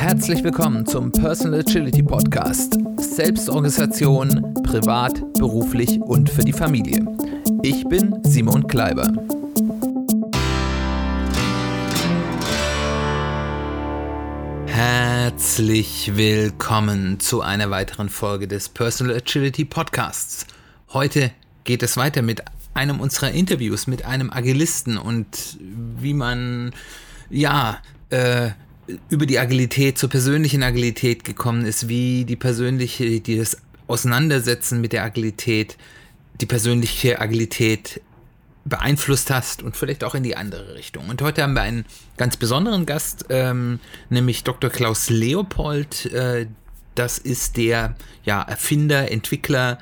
Herzlich willkommen zum Personal Agility Podcast. Selbstorganisation, privat, beruflich und für die Familie. Ich bin Simon Kleiber. Herzlich willkommen zu einer weiteren Folge des Personal Agility Podcasts. Heute geht es weiter mit einem unserer Interviews mit einem Agilisten und wie man ja äh, über die Agilität zur persönlichen Agilität gekommen ist, wie die persönliche, die das Auseinandersetzen mit der Agilität, die persönliche Agilität beeinflusst hast und vielleicht auch in die andere Richtung. Und heute haben wir einen ganz besonderen Gast, ähm, nämlich Dr. Klaus Leopold. Äh, das ist der ja, Erfinder, Entwickler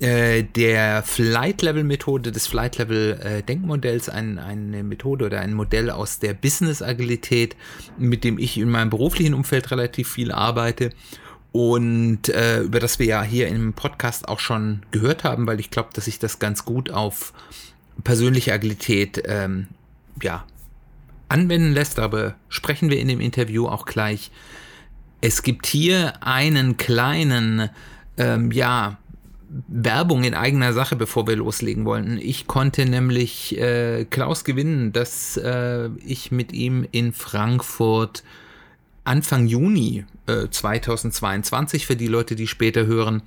äh, der Flight-Level-Methode, des Flight-Level-Denkmodells, ein, eine Methode oder ein Modell aus der Business-Agilität, mit dem ich in meinem beruflichen Umfeld relativ viel arbeite und äh, über das wir ja hier im Podcast auch schon gehört haben, weil ich glaube, dass sich das ganz gut auf persönliche Agilität ähm, ja, anwenden lässt. Aber sprechen wir in dem Interview auch gleich. Es gibt hier einen kleinen, ähm, ja, Werbung in eigener Sache, bevor wir loslegen wollten. Ich konnte nämlich äh, Klaus gewinnen, dass äh, ich mit ihm in Frankfurt Anfang Juni äh, 2022 für die Leute, die später hören,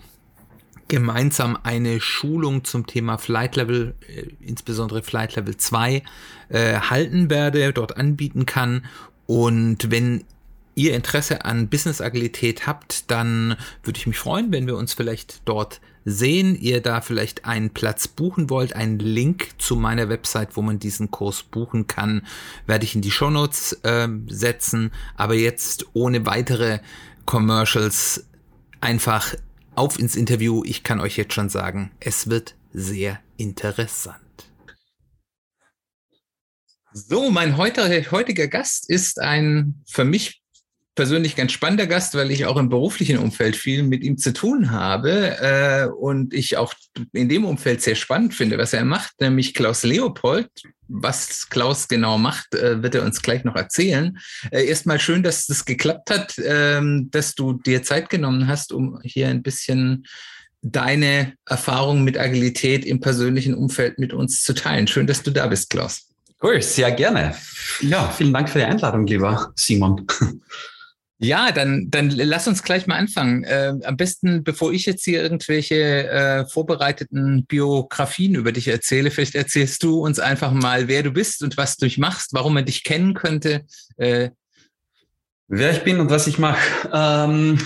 gemeinsam eine Schulung zum Thema Flight Level, äh, insbesondere Flight Level 2, äh, halten werde, dort anbieten kann. Und wenn ihr Interesse an Business Agilität habt, dann würde ich mich freuen, wenn wir uns vielleicht dort sehen, ihr da vielleicht einen Platz buchen wollt, einen Link zu meiner Website, wo man diesen Kurs buchen kann, werde ich in die Shownotes äh, setzen. Aber jetzt ohne weitere Commercials einfach auf ins Interview. Ich kann euch jetzt schon sagen, es wird sehr interessant. So, mein heutiger Gast ist ein für mich persönlich ganz spannender Gast, weil ich auch im beruflichen Umfeld viel mit ihm zu tun habe äh, und ich auch in dem Umfeld sehr spannend finde, was er macht, nämlich Klaus Leopold. Was Klaus genau macht, äh, wird er uns gleich noch erzählen. Äh, erstmal schön, dass das geklappt hat, ähm, dass du dir Zeit genommen hast, um hier ein bisschen deine Erfahrungen mit Agilität im persönlichen Umfeld mit uns zu teilen. Schön, dass du da bist, Klaus. Cool, sehr gerne. Ja, vielen Dank für die Einladung, lieber Simon. Ja, dann, dann lass uns gleich mal anfangen. Äh, am besten, bevor ich jetzt hier irgendwelche äh, vorbereiteten Biografien über dich erzähle, vielleicht erzählst du uns einfach mal, wer du bist und was du machst, warum man dich kennen könnte. Äh, wer ich bin und was ich mache. Ähm,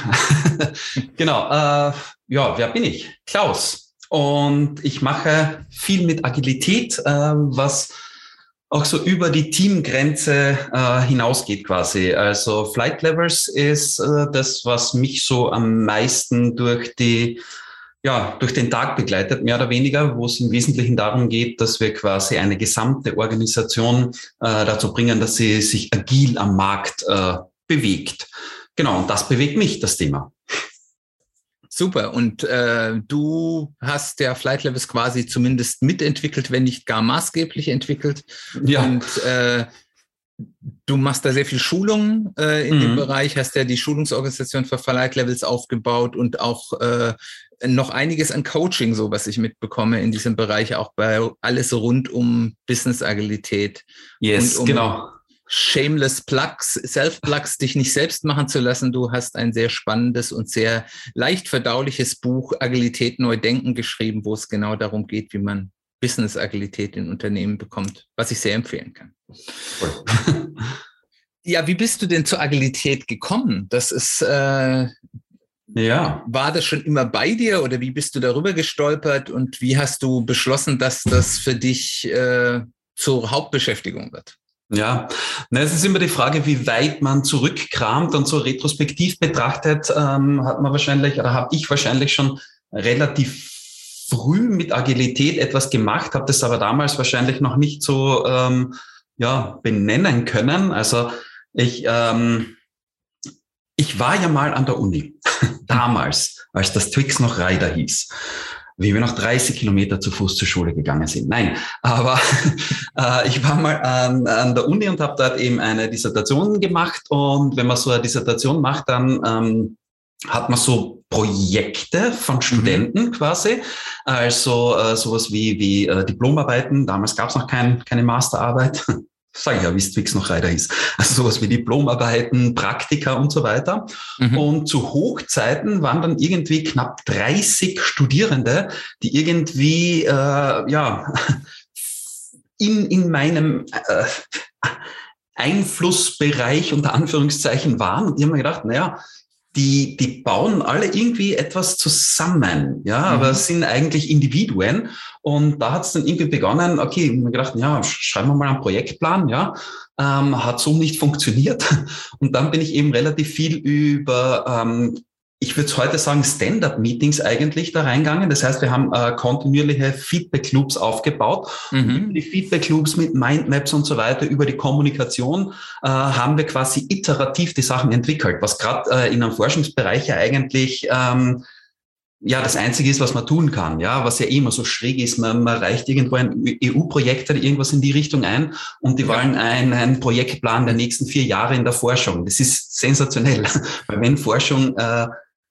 genau. Äh, ja, wer bin ich? Klaus. Und ich mache viel mit Agilität, äh, was auch so über die Teamgrenze äh, hinausgeht quasi. Also Flight Levels ist äh, das, was mich so am meisten durch die ja, durch den Tag begleitet, mehr oder weniger, wo es im Wesentlichen darum geht, dass wir quasi eine gesamte Organisation äh, dazu bringen, dass sie sich agil am Markt äh, bewegt. Genau, und das bewegt mich, das Thema. Super. Und äh, du hast ja Flight Levels quasi zumindest mitentwickelt, wenn nicht gar maßgeblich entwickelt. Ja. Und äh, du machst da sehr viel Schulungen äh, in mhm. dem Bereich, hast ja die Schulungsorganisation für Flight Levels aufgebaut und auch äh, noch einiges an Coaching, so was ich mitbekomme in diesem Bereich, auch bei alles rund um Business Agilität. Yes, um genau shameless Plugs, Self-Plugs dich nicht selbst machen zu lassen. Du hast ein sehr spannendes und sehr leicht verdauliches Buch Agilität neu denken geschrieben, wo es genau darum geht, wie man Business-Agilität in Unternehmen bekommt, was ich sehr empfehlen kann. ja, wie bist du denn zur Agilität gekommen? Das ist äh, ja. War das schon immer bei dir oder wie bist du darüber gestolpert und wie hast du beschlossen, dass das für dich äh, zur Hauptbeschäftigung wird? Ja, na, es ist immer die Frage, wie weit man zurückkramt und so retrospektiv betrachtet, ähm, hat man wahrscheinlich oder habe ich wahrscheinlich schon relativ früh mit Agilität etwas gemacht, habe das aber damals wahrscheinlich noch nicht so ähm, ja, benennen können. Also ich, ähm, ich war ja mal an der Uni, damals, als das Twix noch Rider hieß. Wie wir noch 30 Kilometer zu Fuß zur Schule gegangen sind. Nein, aber äh, ich war mal an, an der Uni und habe dort eben eine Dissertation gemacht. Und wenn man so eine Dissertation macht, dann ähm, hat man so Projekte von mhm. Studenten mhm. quasi, also äh, sowas wie, wie äh, Diplomarbeiten. Damals gab es noch kein, keine Masterarbeit. Sag ich ja, wie Twix noch Reiter ist. Also sowas wie Diplomarbeiten, Praktika und so weiter. Mhm. Und zu Hochzeiten waren dann irgendwie knapp 30 Studierende, die irgendwie, äh, ja, in, in meinem äh, Einflussbereich unter Anführungszeichen waren. Und die haben mir gedacht, naja, die, die bauen alle irgendwie etwas zusammen, ja, mhm. aber sind eigentlich Individuen. Und da hat es dann irgendwie begonnen, okay, wir gedacht, ja, schreiben wir mal einen Projektplan, ja, ähm, hat so nicht funktioniert. Und dann bin ich eben relativ viel über ähm, ich würde heute sagen, Stand-up-Meetings eigentlich da reingegangen. Das heißt, wir haben äh, kontinuierliche Feedback-Loops aufgebaut. Mhm. die Feedback-Loops mit Mindmaps und so weiter über die Kommunikation äh, haben wir quasi iterativ die Sachen entwickelt, was gerade äh, in einem Forschungsbereich ja eigentlich ähm, ja das Einzige ist, was man tun kann. Ja, was ja immer so schräg ist, man, man reicht irgendwo ein EU-Projekt oder irgendwas in die Richtung ein und die ja. wollen einen, einen Projektplan der nächsten vier Jahre in der Forschung. Das ist sensationell, weil wenn Forschung äh,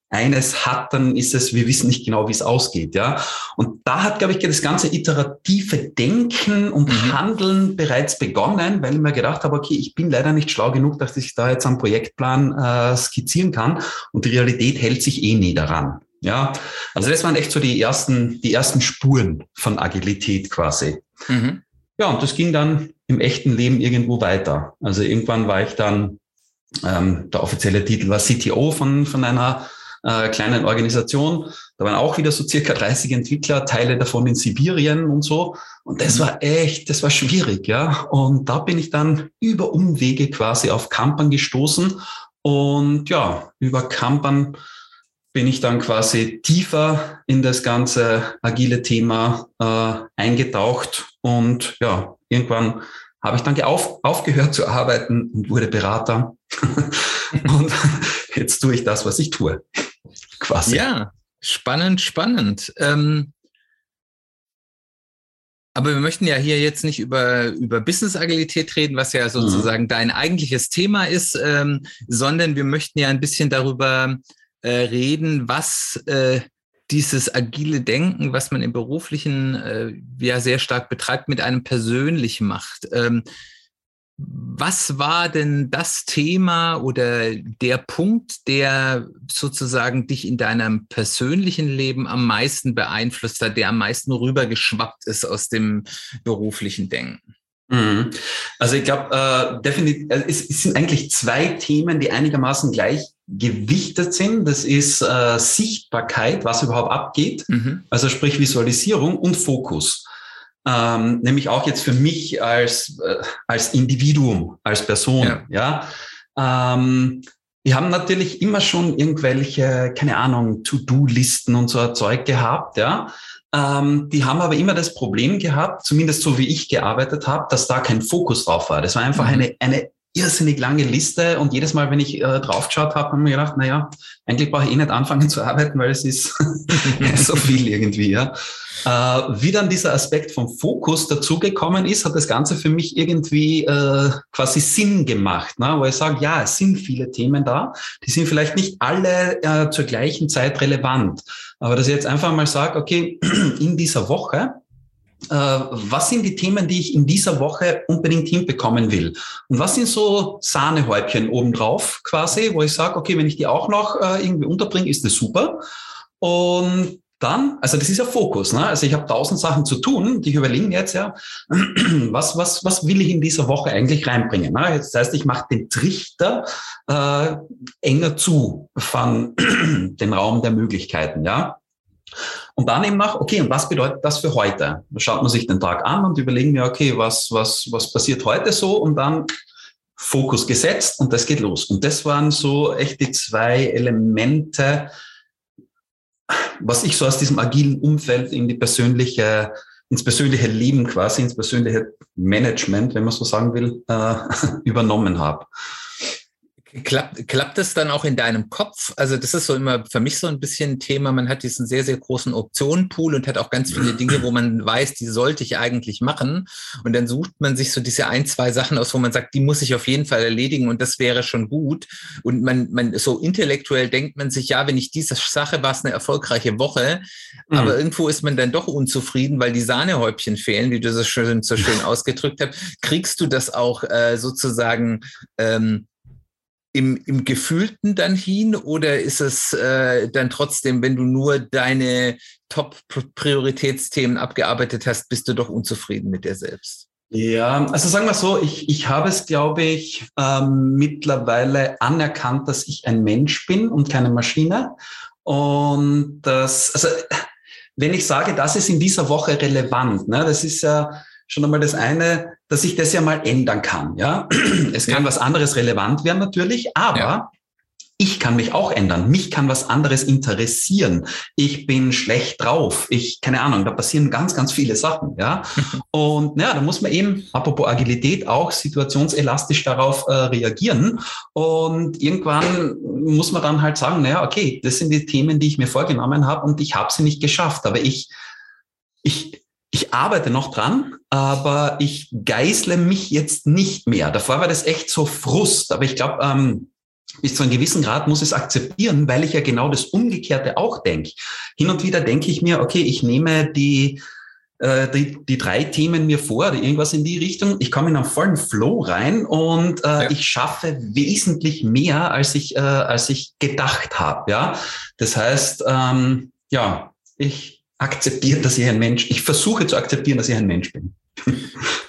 eines hat, dann ist es, wir wissen nicht genau, wie es ausgeht, ja. Und da hat, glaube ich, das ganze iterative Denken und mhm. Handeln bereits begonnen, weil ich mir gedacht habe, okay, ich bin leider nicht schlau genug, dass ich da jetzt einen Projektplan äh, skizzieren kann und die Realität hält sich eh nie daran. Ja, also das waren echt so die ersten, die ersten Spuren von Agilität quasi. Mhm. Ja, und das ging dann im echten Leben irgendwo weiter. Also irgendwann war ich dann, ähm, der offizielle Titel war CTO von, von einer äh, kleinen Organisation. Da waren auch wieder so circa 30 Entwickler, Teile davon in Sibirien und so. Und das mhm. war echt, das war schwierig, ja. Und da bin ich dann über Umwege quasi auf Kampan gestoßen. Und ja, über Kampan bin ich dann quasi tiefer in das ganze agile Thema äh, eingetaucht und ja, irgendwann habe ich dann auf, aufgehört zu arbeiten und wurde Berater. und jetzt tue ich das, was ich tue quasi. Ja, spannend, spannend. Ähm, aber wir möchten ja hier jetzt nicht über, über Business-Agilität reden, was ja sozusagen mhm. dein eigentliches Thema ist, ähm, sondern wir möchten ja ein bisschen darüber äh, reden, was äh, dieses agile Denken, was man im beruflichen äh, ja sehr stark betreibt, mit einem persönlich macht. Ähm, was war denn das Thema oder der Punkt, der sozusagen dich in deinem persönlichen Leben am meisten beeinflusst hat, der am meisten rübergeschwappt ist aus dem beruflichen Denken? Mhm. Also ich glaube, äh, definitiv, äh, es, es, sind eigentlich zwei Themen, die einigermaßen gleich gewichtet sind. Das ist äh, Sichtbarkeit, was überhaupt abgeht, mhm. also sprich Visualisierung und Fokus ähm, nämlich auch jetzt für mich als, äh, als Individuum, als Person, ja. ja? Ähm, wir haben natürlich immer schon irgendwelche, keine Ahnung, To-Do-Listen und so ein Zeug gehabt, ja. Ähm, die haben aber immer das Problem gehabt, zumindest so wie ich gearbeitet habe, dass da kein Fokus drauf war. Das war einfach mhm. eine, eine irrsinnig lange Liste und jedes Mal, wenn ich äh, draufgeschaut habe, haben wir gedacht, naja, eigentlich brauche ich eh nicht anfangen zu arbeiten, weil es ist so viel irgendwie, ja. Äh, wie dann dieser Aspekt vom Fokus dazugekommen ist, hat das Ganze für mich irgendwie äh, quasi Sinn gemacht, ne? wo ich sage, ja, es sind viele Themen da, die sind vielleicht nicht alle äh, zur gleichen Zeit relevant, aber dass ich jetzt einfach mal sage, okay, in dieser Woche was sind die Themen, die ich in dieser Woche unbedingt hinbekommen will? Und was sind so Sahnehäubchen obendrauf quasi, wo ich sage, okay, wenn ich die auch noch äh, irgendwie unterbringe, ist das super. Und dann, also das ist ja Fokus, ne? Also ich habe tausend Sachen zu tun, die ich überlege jetzt ja, was, was, was will ich in dieser Woche eigentlich reinbringen? Ne? Das heißt, ich mache den Trichter äh, enger zu von den Raum der Möglichkeiten, ja. Und dann eben nach, okay, und was bedeutet das für heute? Da schaut man sich den Tag an und überlegen mir, okay, was, was, was passiert heute so? Und dann Fokus gesetzt und das geht los. Und das waren so echt die zwei Elemente, was ich so aus diesem agilen Umfeld in die persönliche, ins persönliche Leben quasi, ins persönliche Management, wenn man so sagen will, äh, übernommen habe. Klappt, klappt das dann auch in deinem Kopf? Also das ist so immer für mich so ein bisschen ein Thema. Man hat diesen sehr, sehr großen Optionenpool und hat auch ganz viele Dinge, wo man weiß, die sollte ich eigentlich machen. Und dann sucht man sich so diese ein, zwei Sachen aus, wo man sagt, die muss ich auf jeden Fall erledigen und das wäre schon gut. Und man, man so intellektuell denkt man sich, ja, wenn ich diese Sache war es eine erfolgreiche Woche, mhm. aber irgendwo ist man dann doch unzufrieden, weil die Sahnehäubchen fehlen, wie du das schön, so schön ausgedrückt hast. Kriegst du das auch äh, sozusagen ähm, im, im Gefühlten dann hin oder ist es äh, dann trotzdem, wenn du nur deine Top-Prioritätsthemen abgearbeitet hast, bist du doch unzufrieden mit dir selbst? Ja, also sagen wir so, ich, ich habe es, glaube ich, ähm, mittlerweile anerkannt, dass ich ein Mensch bin und keine Maschine. Und das, also wenn ich sage, das ist in dieser Woche relevant, ne, das ist ja schon einmal das eine, dass ich das ja mal ändern kann. Ja, es kann ja. was anderes relevant werden natürlich, aber ja. ich kann mich auch ändern. Mich kann was anderes interessieren. Ich bin schlecht drauf. Ich, keine Ahnung, da passieren ganz, ganz viele Sachen. Ja, und ja, da muss man eben, apropos Agilität, auch situationselastisch darauf äh, reagieren. Und irgendwann muss man dann halt sagen, naja, okay, das sind die Themen, die ich mir vorgenommen habe und ich habe sie nicht geschafft. Aber ich, ich, ich arbeite noch dran, aber ich geißle mich jetzt nicht mehr. Davor war das echt so Frust, aber ich glaube, ähm, bis zu einem gewissen Grad muss es akzeptieren, weil ich ja genau das Umgekehrte auch denke. Hin und wieder denke ich mir, okay, ich nehme die, äh, die, die drei Themen mir vor oder irgendwas in die Richtung. Ich komme in einen vollen Flow rein und äh, ja. ich schaffe wesentlich mehr, als ich, äh, als ich gedacht habe. Ja, das heißt, ähm, ja, ich, akzeptiert, dass ich ein Mensch, ich versuche zu akzeptieren, dass ich ein Mensch bin.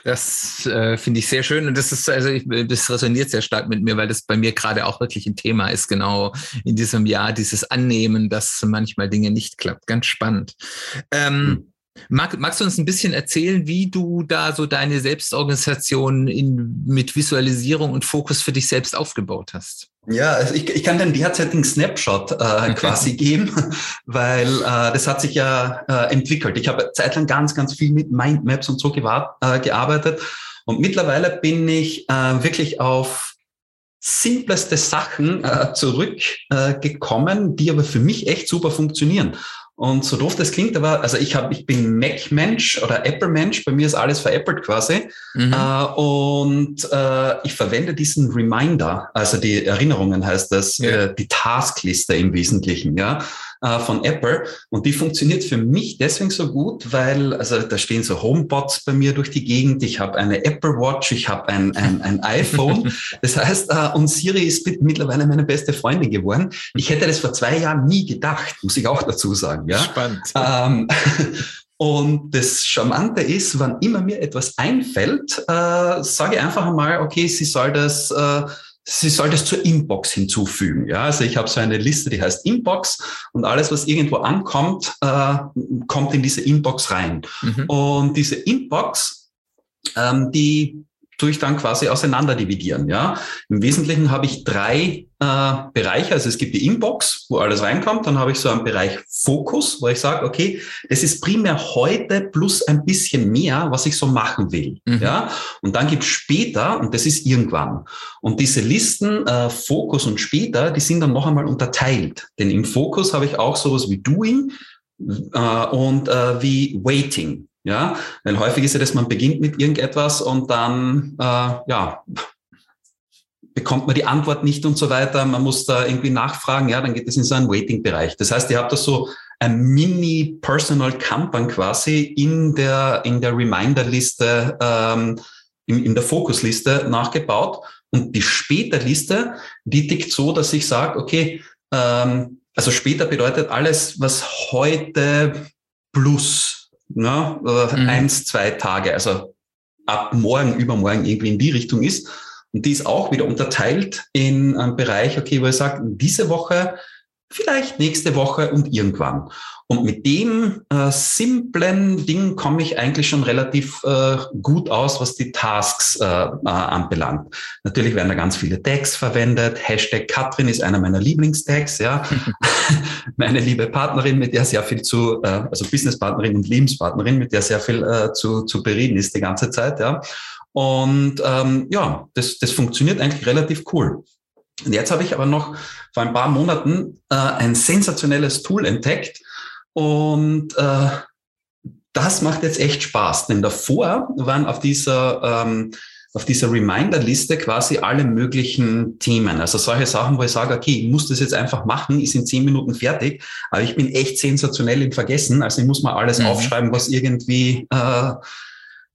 Das äh, finde ich sehr schön und das ist also ich, das resoniert sehr stark mit mir, weil das bei mir gerade auch wirklich ein Thema ist, genau in diesem Jahr dieses Annehmen, dass manchmal Dinge nicht klappt. Ganz spannend. Ähm, hm. Mag, magst du uns ein bisschen erzählen, wie du da so deine Selbstorganisation in, mit Visualisierung und Fokus für dich selbst aufgebaut hast? Ja, also ich, ich kann den derzeitigen Snapshot äh, quasi geben, weil äh, das hat sich ja äh, entwickelt. Ich habe zeitlang ganz, ganz viel mit Mindmaps und so äh, gearbeitet und mittlerweile bin ich äh, wirklich auf simpleste Sachen äh, zurückgekommen, äh, die aber für mich echt super funktionieren. Und so doof das klingt, aber also ich habe, ich bin Mac-Mensch oder Apple-Mensch, bei mir ist alles veräppelt quasi. Mhm. Äh, und äh, ich verwende diesen Reminder, also die Erinnerungen heißt das, ja. äh, die Taskliste im Wesentlichen, ja äh, von Apple. Und die funktioniert für mich deswegen so gut, weil, also da stehen so Homebots bei mir durch die Gegend. Ich habe eine Apple Watch, ich habe ein, ein, ein iPhone. Das heißt, äh, und Siri ist mittlerweile meine beste Freundin geworden. Ich hätte das vor zwei Jahren nie gedacht, muss ich auch dazu sagen. Ja? Spannend. Ähm, Und das Charmante ist, wann immer mir etwas einfällt, äh, sage ich einfach einmal, okay, sie soll das äh, Sie soll das zur Inbox hinzufügen. Ja, also ich habe so eine Liste, die heißt Inbox und alles, was irgendwo ankommt, äh, kommt in diese Inbox rein. Mhm. Und diese Inbox, ähm, die tue ich dann quasi auseinander dividieren. Ja, im Wesentlichen habe ich drei äh, Bereiche. Also es gibt die Inbox, wo alles reinkommt. Dann habe ich so einen Bereich Fokus, wo ich sage, okay, das ist primär heute plus ein bisschen mehr, was ich so machen will. Mhm. Ja, und dann gibt es später und das ist irgendwann. Und diese Listen äh, Fokus und später, die sind dann noch einmal unterteilt. Denn im Fokus habe ich auch sowas wie Doing äh, und äh, wie Waiting. Ja, weil häufig ist ja, dass man beginnt mit irgendetwas und dann, äh, ja, bekommt man die Antwort nicht und so weiter. Man muss da irgendwie nachfragen. Ja, dann geht es in so einen Waiting-Bereich. Das heißt, ihr habt da so ein Mini-Personal Kanban quasi in der, in der Reminder-Liste, ähm, in, in der Fokus-Liste nachgebaut. Und die Später-Liste, die tickt so, dass ich sage, okay, ähm, also später bedeutet alles, was heute plus ne, mhm. eins, zwei Tage, also ab morgen, übermorgen irgendwie in die Richtung ist. Und die ist auch wieder unterteilt in einen Bereich, okay, wo ich sage, diese Woche vielleicht nächste Woche und irgendwann. Und mit dem äh, simplen Ding komme ich eigentlich schon relativ äh, gut aus, was die Tasks äh, äh, anbelangt. Natürlich werden da ganz viele Tags verwendet. Hashtag Katrin ist einer meiner Lieblingstags, ja. Meine liebe Partnerin, mit der sehr viel zu, äh, also Businesspartnerin und Lebenspartnerin, mit der sehr viel äh, zu, zu bereden ist die ganze Zeit, ja. Und ähm, ja, das, das funktioniert eigentlich relativ cool. Und jetzt habe ich aber noch vor ein paar Monaten äh, ein sensationelles Tool entdeckt und äh, das macht jetzt echt Spaß, denn davor waren auf dieser ähm, auf dieser Reminder-Liste quasi alle möglichen Themen. Also solche Sachen, wo ich sage, okay, ich muss das jetzt einfach machen, ist in zehn Minuten fertig, aber ich bin echt sensationell im Vergessen. Also ich muss mal alles mhm. aufschreiben, was irgendwie, äh,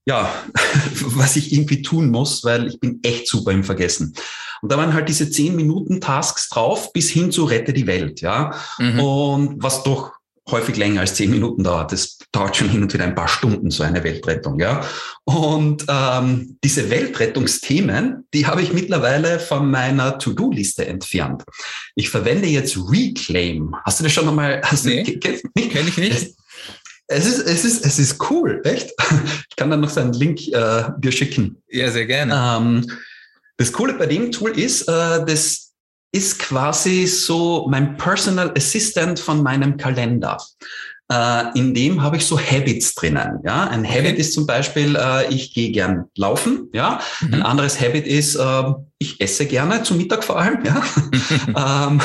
ja, was ich irgendwie tun muss, weil ich bin echt super im Vergessen. Und da waren halt diese zehn Minuten Tasks drauf bis hin zu Rette die Welt, ja. Mhm. Und was doch häufig länger als zehn Minuten dauert. Das dauert schon hin und wieder ein paar Stunden, so eine Weltrettung. Ja? Und ähm, diese Weltrettungsthemen, die habe ich mittlerweile von meiner To-Do-Liste entfernt. Ich verwende jetzt Reclaim. Hast du das schon einmal? Hast nee, du, kenn, kenn ich nicht. Es ist, es ist, es ist cool, echt. Ich kann dann noch so einen Link äh, dir schicken. Ja, sehr gerne. Ähm, das Coole bei dem Tool ist, äh, das ist quasi so mein Personal Assistant von meinem Kalender. Äh, in dem habe ich so Habits drinnen. Ja, ein okay. Habit ist zum Beispiel, äh, ich gehe gern laufen. Ja, mhm. ein anderes Habit ist, äh, ich esse gerne zum Mittag vor allem. Ja, ähm,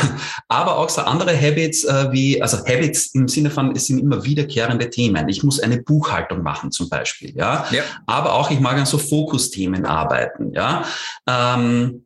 aber auch so andere Habits äh, wie, also Habits im Sinne von, es sind immer wiederkehrende Themen. Ich muss eine Buchhaltung machen zum Beispiel. Ja, ja. aber auch ich mag an so Fokusthemen arbeiten. Ja, ähm,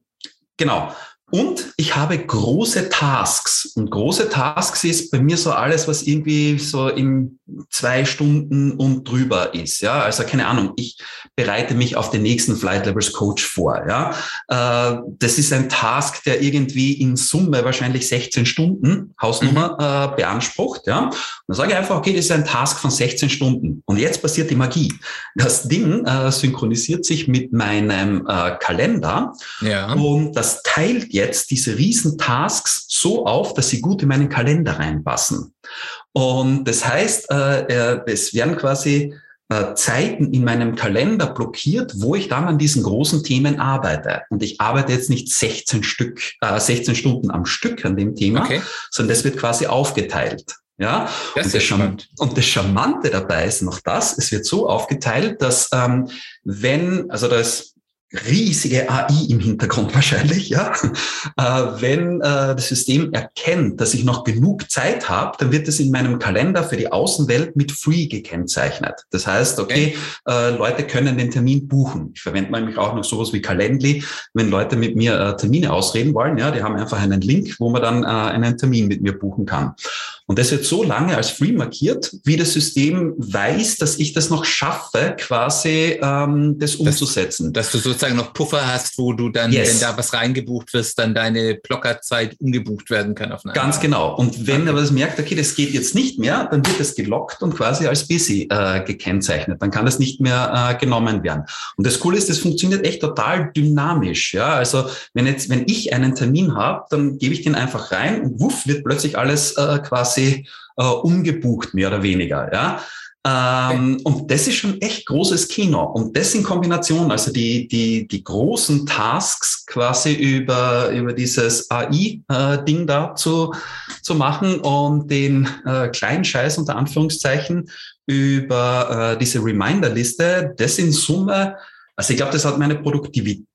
genau. Und ich habe große Tasks. Und große Tasks ist bei mir so alles, was irgendwie so in zwei Stunden und drüber ist. Ja, also keine Ahnung. Ich bereite mich auf den nächsten Flight Levels Coach vor. Ja, äh, das ist ein Task, der irgendwie in Summe wahrscheinlich 16 Stunden Hausnummer mhm. äh, beansprucht. Ja, und dann sage ich einfach, okay, das ist ein Task von 16 Stunden. Und jetzt passiert die Magie. Das Ding äh, synchronisiert sich mit meinem äh, Kalender. Ja. Und das teilt jetzt jetzt diese riesen Tasks so auf, dass sie gut in meinen Kalender reinpassen. Und das heißt, äh, es werden quasi äh, Zeiten in meinem Kalender blockiert, wo ich dann an diesen großen Themen arbeite. Und ich arbeite jetzt nicht 16 Stück, äh, 16 Stunden am Stück an dem Thema, okay. sondern das wird quasi aufgeteilt. Ja, das und, das und, das Charmante dabei ist noch das, es wird so aufgeteilt, dass ähm, wenn, also das riesige AI im Hintergrund wahrscheinlich, ja. Äh, wenn äh, das System erkennt, dass ich noch genug Zeit habe, dann wird es in meinem Kalender für die Außenwelt mit Free gekennzeichnet. Das heißt, okay. Äh, Leute können den Termin buchen. Ich verwende nämlich auch noch sowas wie Calendly, wenn Leute mit mir Termine ausreden wollen, ja, die haben einfach einen Link, wo man dann einen Termin mit mir buchen kann. Und das wird so lange als Free markiert, wie das System weiß, dass ich das noch schaffe, quasi ähm, das umzusetzen. Dass, dass du sozusagen noch Puffer hast, wo du dann, yes. wenn da was reingebucht wirst, dann deine Blockerzeit umgebucht werden kann auf Ganz Art. genau. Und wenn okay. aber das merkt, okay, das geht jetzt nicht mehr, dann wird es gelockt und quasi als busy äh, gekennzeichnet. Dann kann das nicht mehr äh, genommen werden. Und das Coole ist, das funktioniert echt total dynamisch. Ja, also wenn jetzt, wenn ich einen Termin habe, dann gebe ich den einfach rein und wuff, wird plötzlich alles äh, quasi äh, umgebucht, mehr oder weniger. Ja. Ähm, okay. Und das ist schon echt großes Kino. Und das in Kombination, also die, die, die großen Tasks quasi über, über dieses AI-Ding äh, da zu, zu machen und den äh, kleinen Scheiß unter Anführungszeichen über äh, diese Reminder-Liste, das in Summe, also ich glaube, das hat meine Produktivität,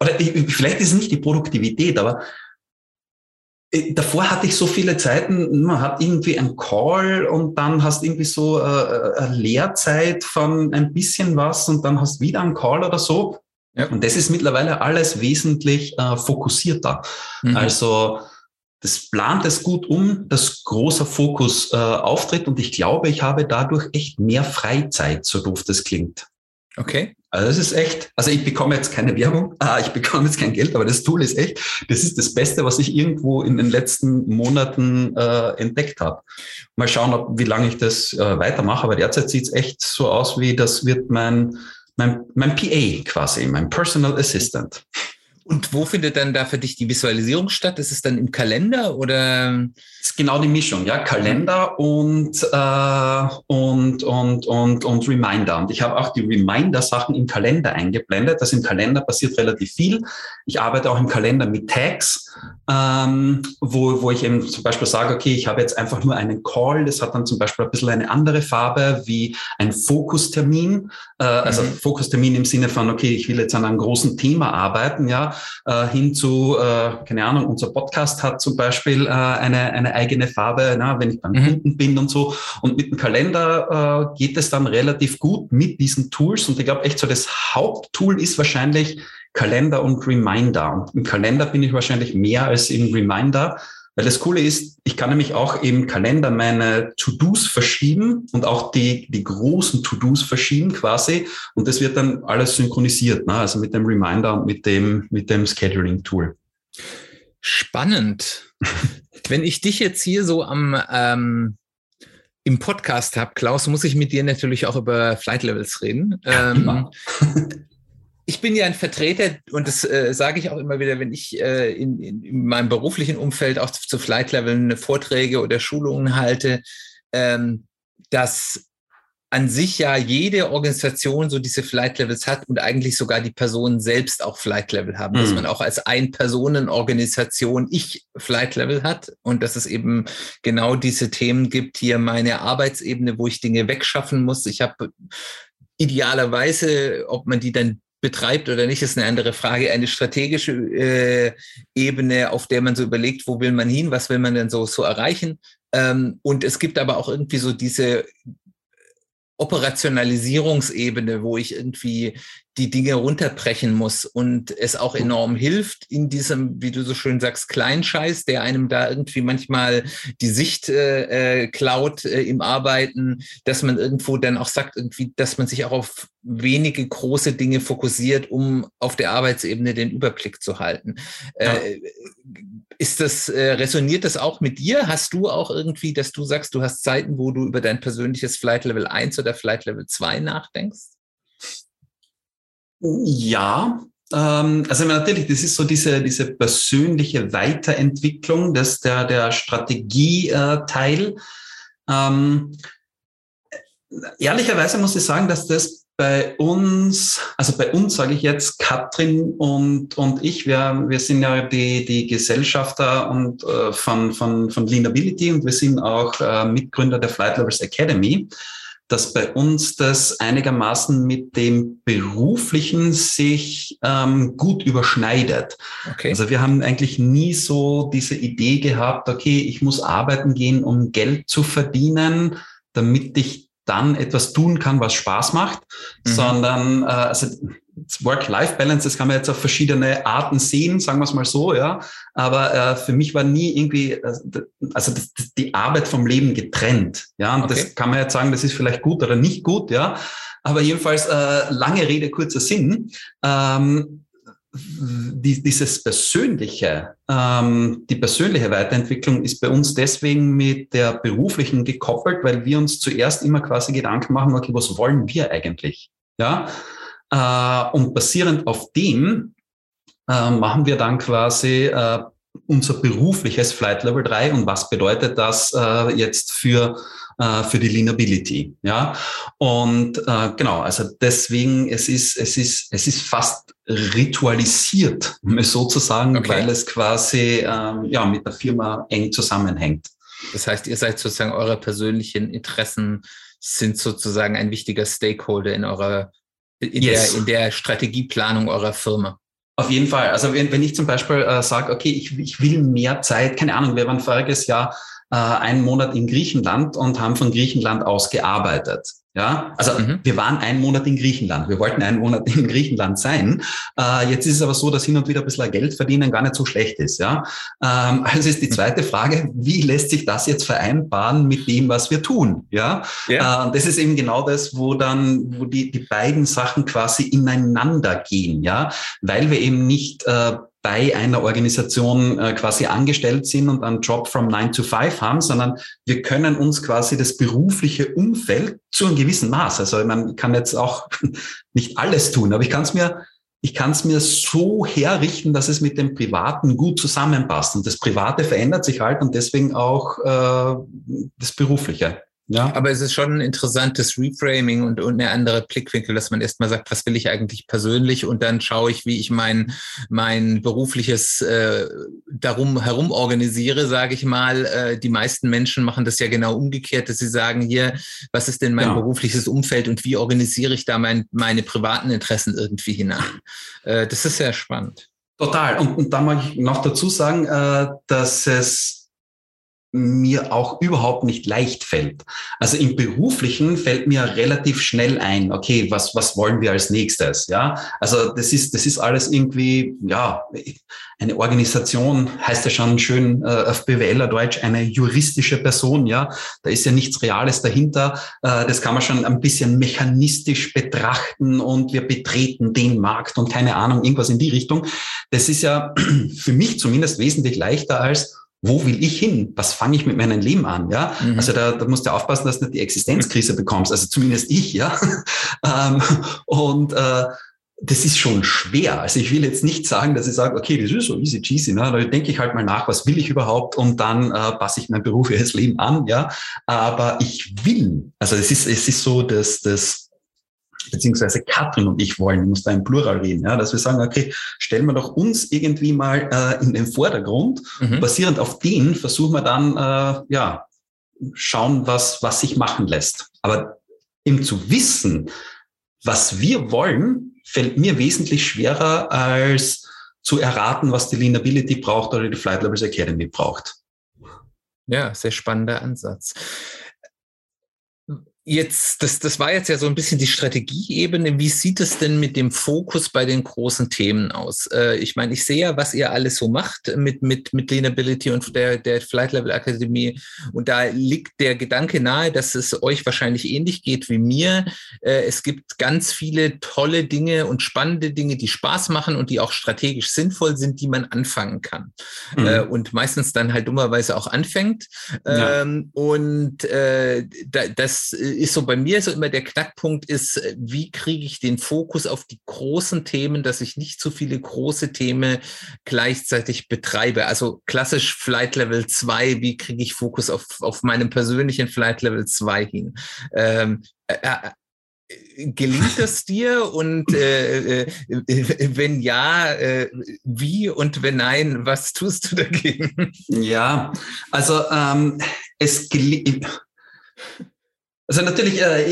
oder ich, vielleicht ist es nicht die Produktivität, aber davor hatte ich so viele Zeiten, man hat irgendwie einen Call und dann hast irgendwie so äh, äh, eine Lehrzeit von ein bisschen was und dann hast wieder einen Call oder so. Ja. Und das ist mittlerweile alles wesentlich äh, fokussierter. Mhm. Also das plant es gut um, dass großer Fokus äh, auftritt und ich glaube, ich habe dadurch echt mehr Freizeit, so doof das klingt. Okay. Also das ist echt, also ich bekomme jetzt keine Werbung, ah, ich bekomme jetzt kein Geld, aber das Tool ist echt, das ist das Beste, was ich irgendwo in den letzten Monaten äh, entdeckt habe. Mal schauen, ob, wie lange ich das äh, weitermache, aber derzeit sieht es echt so aus, wie das wird mein, mein, mein PA quasi, mein Personal Assistant. Und wo findet dann da für dich die Visualisierung statt? Ist es dann im Kalender oder? Das ist genau die Mischung, ja. Kalender und, äh, und, und, und, und Reminder. Und ich habe auch die Reminder-Sachen im Kalender eingeblendet. Das im Kalender passiert relativ viel. Ich arbeite auch im Kalender mit Tags, ähm, wo, wo ich eben zum Beispiel sage, okay, ich habe jetzt einfach nur einen Call. Das hat dann zum Beispiel ein bisschen eine andere Farbe wie ein Fokustermin. Äh, also mhm. Fokustermin im Sinne von, okay, ich will jetzt an einem großen Thema arbeiten, ja äh, hin zu, äh, keine Ahnung, unser Podcast hat zum Beispiel äh, eine, eine eigene Farbe, na, wenn ich beim mhm. Kunden bin und so. Und mit dem Kalender äh, geht es dann relativ gut mit diesen Tools. Und ich glaube echt so, das Haupttool ist wahrscheinlich Kalender und Reminder. Und im Kalender bin ich wahrscheinlich mehr als im Reminder. Weil das Coole ist, ich kann nämlich auch im Kalender meine To-Dos verschieben und auch die, die großen To-Dos verschieben quasi. Und das wird dann alles synchronisiert, ne? also mit dem Reminder und mit dem, mit dem Scheduling-Tool. Spannend. Wenn ich dich jetzt hier so am, ähm, im Podcast habe, Klaus, muss ich mit dir natürlich auch über Flight Levels reden. Ähm, ich bin ja ein Vertreter und das äh, sage ich auch immer wieder, wenn ich äh, in, in, in, meinem beruflichen Umfeld auch zu Flight Leveln Vorträge oder Schulungen halte, ähm, dass an sich ja jede Organisation so diese Flight Levels hat und eigentlich sogar die Personen selbst auch Flight Level haben, mhm. dass man auch als Ein-Personen-Organisation ich Flight Level hat und dass es eben genau diese Themen gibt, hier meine Arbeitsebene, wo ich Dinge wegschaffen muss. Ich habe idealerweise, ob man die dann betreibt oder nicht, ist eine andere Frage. Eine strategische äh, Ebene, auf der man so überlegt, wo will man hin, was will man denn so, so erreichen. Ähm, und es gibt aber auch irgendwie so diese Operationalisierungsebene, wo ich irgendwie die Dinge runterbrechen muss und es auch enorm hilft in diesem, wie du so schön sagst, Kleinscheiß, der einem da irgendwie manchmal die Sicht äh, äh, klaut äh, im Arbeiten, dass man irgendwo dann auch sagt, irgendwie, dass man sich auch auf wenige große Dinge fokussiert, um auf der Arbeitsebene den Überblick zu halten. Ja. Äh, ist das, äh, resoniert das auch mit dir? Hast du auch irgendwie, dass du sagst, du hast Zeiten, wo du über dein persönliches Flight Level 1 oder Flight Level 2 nachdenkst? Ja, ähm, also natürlich, das ist so diese, diese persönliche Weiterentwicklung, das der, der Strategieteil. Ähm, ehrlicherweise muss ich sagen, dass das bei uns, also bei uns sage ich jetzt, Katrin und, und ich, wir, wir sind ja die, die Gesellschafter und, äh, von, von, von Leanability und wir sind auch äh, Mitgründer der Flight Lovers Academy, dass bei uns das einigermaßen mit dem beruflichen sich ähm, gut überschneidet. Okay. Also wir haben eigentlich nie so diese Idee gehabt, okay, ich muss arbeiten gehen, um Geld zu verdienen, damit ich dann etwas tun kann, was Spaß macht, mhm. sondern äh, also Work-Life-Balance, das kann man jetzt auf verschiedene Arten sehen, sagen wir es mal so, ja. Aber äh, für mich war nie irgendwie, äh, also das, das, die Arbeit vom Leben getrennt, ja. Und okay. das kann man jetzt sagen, das ist vielleicht gut oder nicht gut, ja. Aber jedenfalls äh, lange Rede, kurzer Sinn. Ähm, die, dieses persönliche, ähm, die persönliche Weiterentwicklung ist bei uns deswegen mit der beruflichen gekoppelt, weil wir uns zuerst immer quasi Gedanken machen, okay, was wollen wir eigentlich? Ja, und basierend auf dem äh, machen wir dann quasi äh, unser berufliches Flight Level 3 und was bedeutet das äh, jetzt für äh, für die Leanability. Ja, und äh, genau, also deswegen es ist es ist es ist fast ritualisiert, um es so zu sagen, okay. weil es quasi ähm, ja mit der Firma eng zusammenhängt. Das heißt, ihr seid sozusagen eure persönlichen Interessen sind sozusagen ein wichtiger Stakeholder in eurer in, yes. der, in der Strategieplanung eurer Firma. Auf jeden Fall. Also wenn, wenn ich zum Beispiel äh, sage, okay, ich, ich will mehr Zeit, keine Ahnung, wir waren voriges Jahr äh, einen Monat in Griechenland und haben von Griechenland aus gearbeitet. Ja, also mhm. wir waren einen Monat in Griechenland. Wir wollten einen Monat in Griechenland sein. Äh, jetzt ist es aber so, dass hin und wieder ein bisschen Geld verdienen gar nicht so schlecht ist. Ja, ähm, also ist die zweite Frage, wie lässt sich das jetzt vereinbaren mit dem, was wir tun? Ja, yeah. äh, das ist eben genau das, wo dann, wo die, die beiden Sachen quasi ineinander gehen. Ja, weil wir eben nicht äh, bei einer Organisation äh, quasi angestellt sind und einen Job from 9 to 5 haben, sondern wir können uns quasi das berufliche Umfeld zu einem gewissen Maß, also man kann jetzt auch nicht alles tun, aber ich kann es mir ich kann es mir so herrichten, dass es mit dem Privaten gut zusammenpasst. Und das Private verändert sich halt und deswegen auch äh, das Berufliche. Ja. Aber es ist schon ein interessantes Reframing und, und eine andere Blickwinkel, dass man erstmal sagt, was will ich eigentlich persönlich und dann schaue ich, wie ich mein, mein berufliches äh, darum herum organisiere, sage ich mal. Äh, die meisten Menschen machen das ja genau umgekehrt, dass sie sagen, hier, was ist denn mein ja. berufliches Umfeld und wie organisiere ich da mein, meine privaten Interessen irgendwie hinein? Äh, das ist sehr spannend. Total. Und, und da mag ich noch dazu sagen, äh, dass es mir auch überhaupt nicht leicht fällt. Also im beruflichen fällt mir relativ schnell ein, okay, was, was wollen wir als nächstes? Ja, also das ist, das ist alles irgendwie, ja, eine Organisation heißt ja schon schön äh, auf BWLer Deutsch, eine juristische Person, ja. Da ist ja nichts Reales dahinter. Äh, das kann man schon ein bisschen mechanistisch betrachten und wir betreten den Markt und keine Ahnung, irgendwas in die Richtung. Das ist ja für mich zumindest wesentlich leichter als wo will ich hin? Was fange ich mit meinem Leben an? Ja, mhm. also da, da musst du aufpassen, dass du nicht die Existenzkrise bekommst. Also zumindest ich, ja. ähm, und äh, das ist schon schwer. Also ich will jetzt nicht sagen, dass ich sage, okay, das ist so easy cheesy. Ne? Da denke ich halt mal nach, was will ich überhaupt und dann äh, passe ich mein berufliches Leben an. Ja, aber ich will. Also es ist es ist so, dass das beziehungsweise Katrin und ich wollen, ich muss da im Plural reden, ja, dass wir sagen, okay, stellen wir doch uns irgendwie mal äh, in den Vordergrund. Mhm. Basierend auf den versuchen wir dann, äh, ja, schauen, was, was sich machen lässt. Aber im zu wissen, was wir wollen, fällt mir wesentlich schwerer als zu erraten, was die Leanability braucht oder die Flight Levels Academy braucht. Ja, sehr spannender Ansatz. Jetzt, das, das war jetzt ja so ein bisschen die Strategieebene. Wie sieht es denn mit dem Fokus bei den großen Themen aus? Äh, ich meine, ich sehe ja, was ihr alles so macht mit, mit, mit Leanability und der, der Flight Level Akademie. Und da liegt der Gedanke nahe, dass es euch wahrscheinlich ähnlich geht wie mir. Äh, es gibt ganz viele tolle Dinge und spannende Dinge, die Spaß machen und die auch strategisch sinnvoll sind, die man anfangen kann. Mhm. Äh, und meistens dann halt dummerweise auch anfängt. Ja. Ähm, und äh, das ist so bei mir so immer der Knackpunkt ist, äh, wie kriege ich den Fokus auf die großen Themen, dass ich nicht zu viele große Themen gleichzeitig betreibe. Also klassisch Flight Level 2, wie kriege ich Fokus auf, auf meinem persönlichen Flight Level 2 hin? Ähm, äh, äh gelingt das dir und äh, äh, wenn ja, äh, wie und wenn nein, was tust du dagegen? Ja, also ähm, es gelingt also natürlich, äh,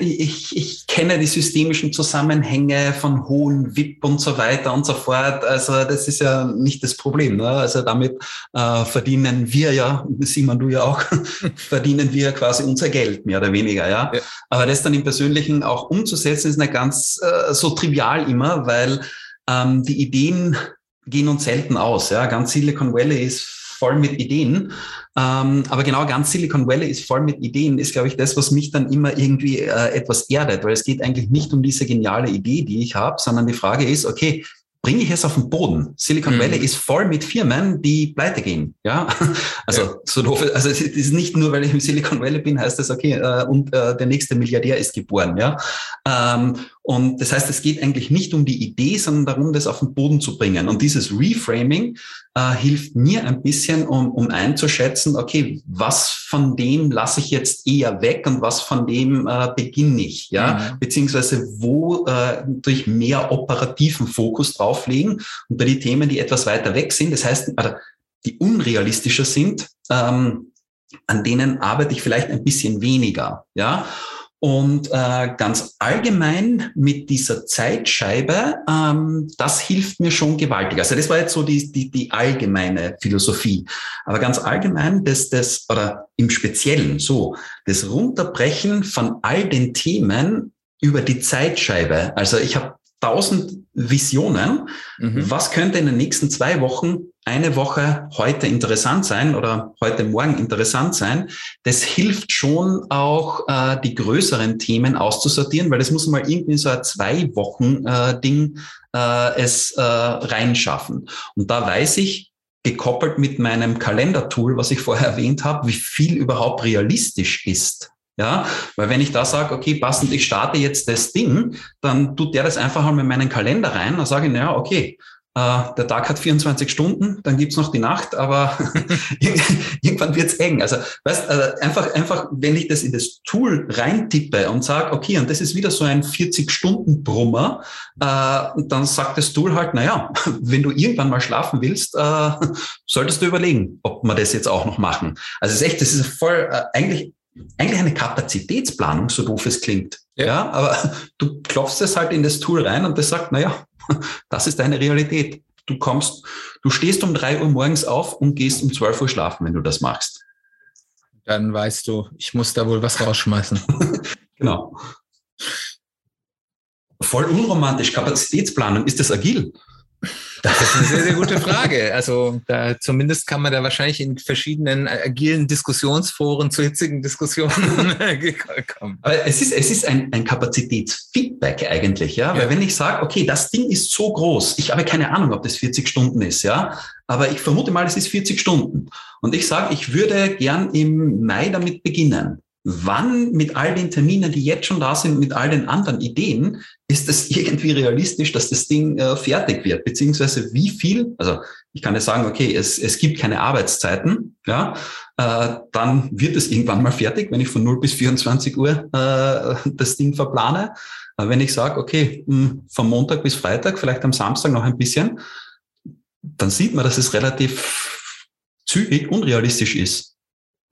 ich, ich kenne die systemischen Zusammenhänge von hohen WIP und so weiter und so fort. Also das ist ja nicht das Problem. Ne? Also damit äh, verdienen wir ja, Simon, du ja auch, verdienen wir quasi unser Geld, mehr oder weniger. Ja? ja? Aber das dann im Persönlichen auch umzusetzen, ist nicht ganz äh, so trivial immer, weil ähm, die Ideen gehen uns selten aus. Ja? Ganz Silicon Valley ist voll mit Ideen. Ähm, aber genau, ganz Silicon Valley ist voll mit Ideen, ist, glaube ich, das, was mich dann immer irgendwie äh, etwas erdet, weil es geht eigentlich nicht um diese geniale Idee, die ich habe, sondern die Frage ist, okay, bringe ich es auf den Boden. Silicon mhm. Valley ist voll mit Firmen, die pleite gehen. Ja, also ja. so doof, also es ist nicht nur, weil ich im Silicon Valley bin, heißt das okay äh, und äh, der nächste Milliardär ist geboren. Ja, ähm, und das heißt, es geht eigentlich nicht um die Idee, sondern darum, das auf den Boden zu bringen. Und dieses Reframing äh, hilft mir ein bisschen, um, um einzuschätzen, okay, was von dem lasse ich jetzt eher weg und was von dem äh, beginne ich, ja, mhm. beziehungsweise wo äh, durch mehr operativen Fokus drauflegen und bei den Themen, die etwas weiter weg sind, das heißt, die unrealistischer sind, ähm, an denen arbeite ich vielleicht ein bisschen weniger, ja. Und äh, ganz allgemein mit dieser Zeitscheibe, ähm, das hilft mir schon gewaltig. Also das war jetzt so die, die, die allgemeine Philosophie. Aber ganz allgemein, dass das, oder im Speziellen so, das Runterbrechen von all den Themen über die Zeitscheibe. Also ich habe tausend Visionen. Mhm. Was könnte in den nächsten zwei Wochen, eine Woche heute interessant sein oder heute Morgen interessant sein? Das hilft schon auch, äh, die größeren Themen auszusortieren, weil das muss mal irgendwie so ein zwei Wochen äh, äh, es äh, reinschaffen. Und da weiß ich, gekoppelt mit meinem Kalendertool, was ich vorher erwähnt habe, wie viel überhaupt realistisch ist. Ja, weil wenn ich da sage, okay, passend, ich starte jetzt das Ding, dann tut der das einfach mal in meinen Kalender rein. Dann sage ich, naja, okay, äh, der Tag hat 24 Stunden, dann gibt's noch die Nacht, aber irgendwann wird's eng. Also, weißt, also einfach, einfach, wenn ich das in das Tool reintippe und sage, okay, und das ist wieder so ein 40-Stunden-Brummer, äh, dann sagt das Tool halt, naja, wenn du irgendwann mal schlafen willst, äh, solltest du überlegen, ob wir das jetzt auch noch machen. Also es ist echt, das ist voll, eigentlich eigentlich eine Kapazitätsplanung, so doof es klingt. Ja. ja. aber du klopfst es halt in das Tool rein und das sagt, naja, das ist deine Realität. du kommst, du stehst um drei Uhr morgens auf und gehst um zwölf Uhr schlafen, wenn du das machst. Dann weißt du, ich muss da wohl was rausschmeißen. genau. Voll unromantisch. Kapazitätsplanung, ist das agil? Das ist eine sehr, sehr gute Frage. Also da, zumindest kann man da wahrscheinlich in verschiedenen agilen Diskussionsforen zu hitzigen Diskussionen kommen. Aber es ist, es ist ein, ein Kapazitätsfeedback eigentlich, ja. Weil wenn ich sage, okay, das Ding ist so groß, ich habe keine Ahnung, ob das 40 Stunden ist, ja. Aber ich vermute mal, es ist 40 Stunden. Und ich sage, ich würde gern im Mai damit beginnen wann mit all den Terminen, die jetzt schon da sind, mit all den anderen Ideen, ist es irgendwie realistisch, dass das Ding äh, fertig wird? Beziehungsweise wie viel, also ich kann ja sagen, okay, es, es gibt keine Arbeitszeiten, ja, äh, dann wird es irgendwann mal fertig, wenn ich von 0 bis 24 Uhr äh, das Ding verplane. Wenn ich sage, okay, mh, hm, vom Montag bis Freitag, vielleicht am Samstag noch ein bisschen, dann sieht man, dass es relativ zügig unrealistisch ist.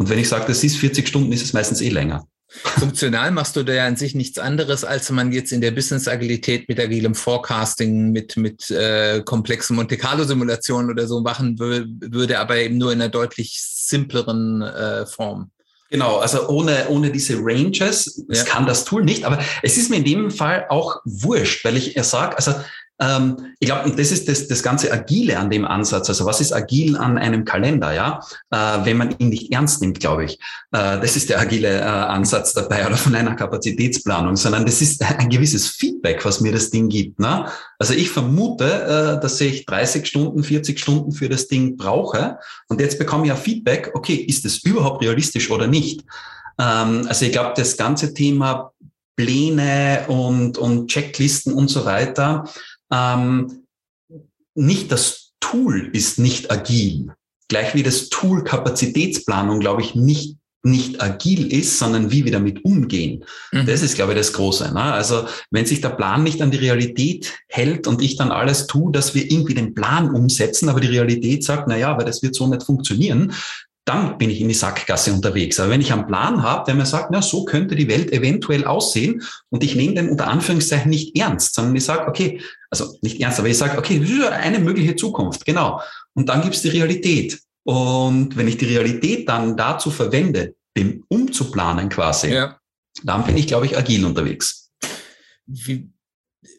Und wenn ich sage, das ist 40 Stunden, ist es meistens eh länger. Funktional machst du da ja an sich nichts anderes, als man jetzt in der Business-Agilität mit agilem Forecasting, mit, mit äh, komplexen Monte Carlo-Simulationen oder so machen würde, aber eben nur in einer deutlich simpleren äh, Form. Genau, also ohne, ohne diese Ranges, das ja. kann das Tool nicht, aber es ist mir in dem Fall auch wurscht, weil ich sage, also ähm, ich glaube, das ist das, das ganze Agile an dem Ansatz. Also was ist agil an einem Kalender, ja? Äh, wenn man ihn nicht ernst nimmt, glaube ich. Äh, das ist der agile äh, Ansatz dabei oder von einer Kapazitätsplanung, sondern das ist ein gewisses Feedback, was mir das Ding gibt. Ne? Also ich vermute, äh, dass ich 30 Stunden, 40 Stunden für das Ding brauche und jetzt bekomme ich ja Feedback, okay, ist das überhaupt realistisch oder nicht? Ähm, also ich glaube, das ganze Thema Pläne und, und Checklisten und so weiter, ähm, nicht das Tool ist nicht agil, gleich wie das Tool Kapazitätsplanung, glaube ich, nicht nicht agil ist, sondern wie wir damit umgehen. Mhm. Das ist, glaube ich, das Große. Ne? Also wenn sich der Plan nicht an die Realität hält und ich dann alles tue, dass wir irgendwie den Plan umsetzen, aber die Realität sagt, na ja, weil das wird so nicht funktionieren, dann bin ich in die Sackgasse unterwegs. Aber wenn ich einen Plan habe, der mir sagt, na, so könnte die Welt eventuell aussehen und ich nehme den unter Anführungszeichen nicht ernst, sondern ich sage, okay, also nicht ernst, aber ich sage, okay, das ist eine mögliche Zukunft, genau. Und dann gibt es die Realität. Und wenn ich die Realität dann dazu verwende, dem umzuplanen quasi, ja. dann bin ich, glaube ich, agil unterwegs. Wie,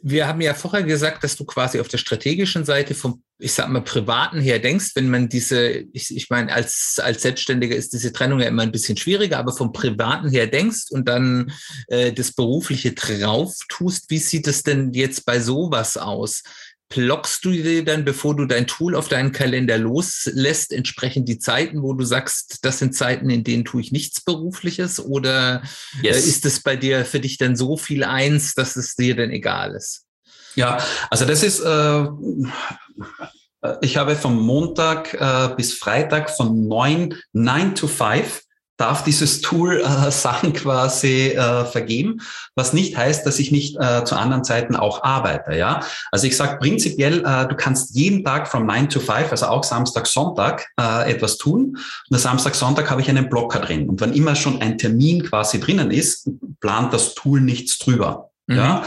wir haben ja vorher gesagt, dass du quasi auf der strategischen Seite vom, ich sag mal, privaten her denkst, wenn man diese, ich, ich meine, als, als Selbstständiger ist diese Trennung ja immer ein bisschen schwieriger, aber vom privaten her denkst und dann äh, das Berufliche drauf tust, wie sieht es denn jetzt bei sowas aus? blockst du dir dann, bevor du dein Tool auf deinen Kalender loslässt, entsprechend die Zeiten, wo du sagst, das sind Zeiten, in denen tue ich nichts Berufliches? Oder äh, yes. ist es bei dir für dich dann so viel eins, dass es dir dann egal ist? Ja, also das ist, äh, ich habe vom Montag äh, bis Freitag von neun, nine to five darf dieses Tool äh, Sachen quasi äh, vergeben, was nicht heißt, dass ich nicht äh, zu anderen Zeiten auch arbeite. Ja, also ich sage prinzipiell, äh, du kannst jeden Tag from 9 to 5, also auch Samstag, Sonntag äh, etwas tun. Und Samstag, Sonntag habe ich einen Blocker drin. Und wenn immer schon ein Termin quasi drinnen ist, plant das Tool nichts drüber. Mhm. Ja.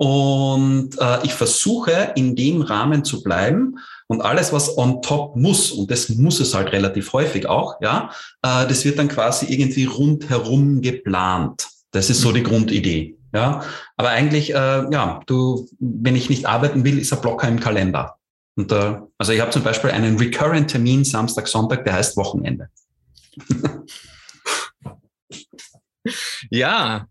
Und äh, ich versuche in dem Rahmen zu bleiben und alles, was on top muss, und das muss es halt relativ häufig auch, ja, äh, das wird dann quasi irgendwie rundherum geplant. Das ist so die. Grundidee. Ja, aber eigentlich, äh, ja, du, wenn ich nicht arbeiten will, ist ein Blocker im Kalender. Und äh, also ich habe zum Beispiel einen recurrent Termin Samstag, Sonntag, der heißt Wochenende. ja,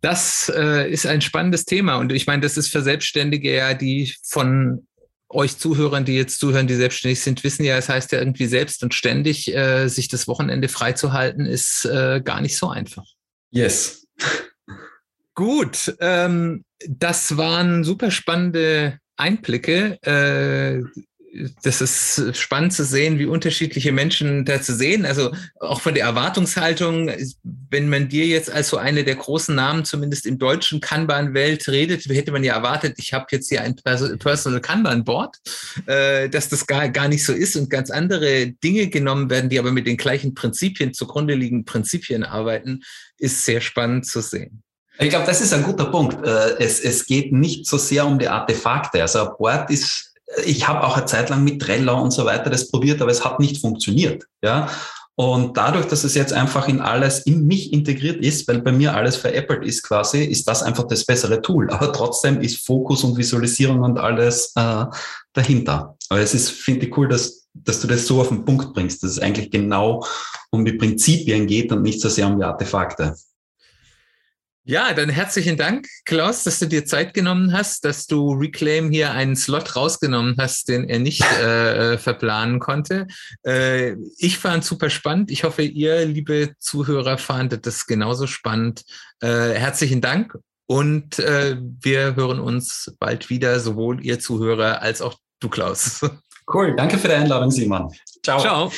das äh, ist ein spannendes Thema. Und ich meine, das ist für Selbstständige ja, die von euch Zuhörern, die jetzt zuhören, die selbstständig sind, wissen ja, es heißt ja irgendwie selbst und ständig, äh, sich das Wochenende freizuhalten, ist äh, gar nicht so einfach. Yes. Gut, ähm, das waren super spannende Einblicke. Äh, das ist spannend zu sehen, wie unterschiedliche Menschen da zu sehen. Also auch von der Erwartungshaltung, wenn man dir jetzt als so eine der großen Namen zumindest im deutschen Kanban-Welt redet, hätte man ja erwartet, ich habe jetzt hier ein Personal Kanban-Board, äh, dass das gar, gar nicht so ist und ganz andere Dinge genommen werden, die aber mit den gleichen Prinzipien, zugrunde liegenden Prinzipien arbeiten, ist sehr spannend zu sehen. Ich glaube, das ist ein guter Punkt. Äh, es, es geht nicht so sehr um die Artefakte. Also ein Board ist ich habe auch eine Zeit lang mit Trello und so weiter das probiert, aber es hat nicht funktioniert. Ja. Und dadurch, dass es jetzt einfach in alles in mich integriert ist, weil bei mir alles veräppelt ist quasi, ist das einfach das bessere Tool. Aber trotzdem ist Fokus und Visualisierung und alles äh, dahinter. Aber es ist, finde ich cool, dass, dass du das so auf den Punkt bringst, dass es eigentlich genau um die Prinzipien geht und nicht so sehr um die Artefakte. Ja, dann herzlichen Dank, Klaus, dass du dir Zeit genommen hast, dass du Reclaim hier einen Slot rausgenommen hast, den er nicht äh, äh, verplanen konnte. Äh, ich fand super spannend. Ich hoffe, ihr, liebe Zuhörer, fandet das genauso spannend. Äh, herzlichen Dank und äh, wir hören uns bald wieder, sowohl ihr Zuhörer als auch du, Klaus. Cool, danke für die Einladung, Simon. Ciao. Ciao.